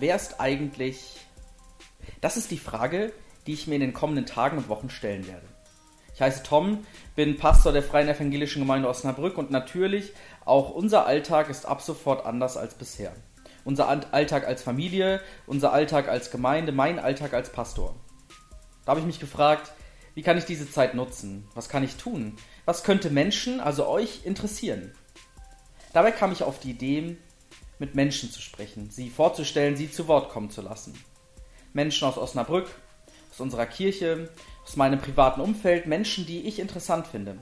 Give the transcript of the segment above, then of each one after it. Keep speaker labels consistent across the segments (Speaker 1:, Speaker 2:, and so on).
Speaker 1: wer ist eigentlich... Das ist die Frage, die ich mir in den kommenden Tagen und Wochen stellen werde. Ich heiße Tom, bin Pastor der Freien Evangelischen Gemeinde Osnabrück und natürlich auch unser Alltag ist ab sofort anders als bisher. Unser Alltag als Familie, unser Alltag als Gemeinde, mein Alltag als Pastor. Da habe ich mich gefragt, wie kann ich diese Zeit nutzen? Was kann ich tun? Was könnte Menschen, also euch, interessieren? Dabei kam ich auf die Idee, mit Menschen zu sprechen, sie vorzustellen, sie zu Wort kommen zu lassen. Menschen aus Osnabrück, aus unserer Kirche, aus meinem privaten Umfeld, Menschen, die ich interessant finde.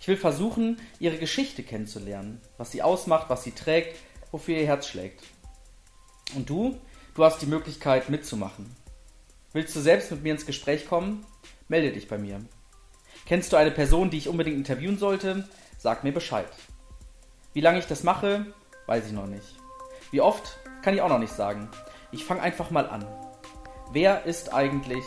Speaker 1: Ich will versuchen, ihre Geschichte kennenzulernen, was sie ausmacht, was sie trägt, wofür ihr Herz schlägt. Und du, du hast die Möglichkeit mitzumachen. Willst du selbst mit mir ins Gespräch kommen? Melde dich bei mir. Kennst du eine Person, die ich unbedingt interviewen sollte? Sag mir Bescheid. Wie lange ich das mache, weiß ich noch nicht. Wie oft, kann ich auch noch nicht sagen. Ich fange einfach mal an. Wer ist eigentlich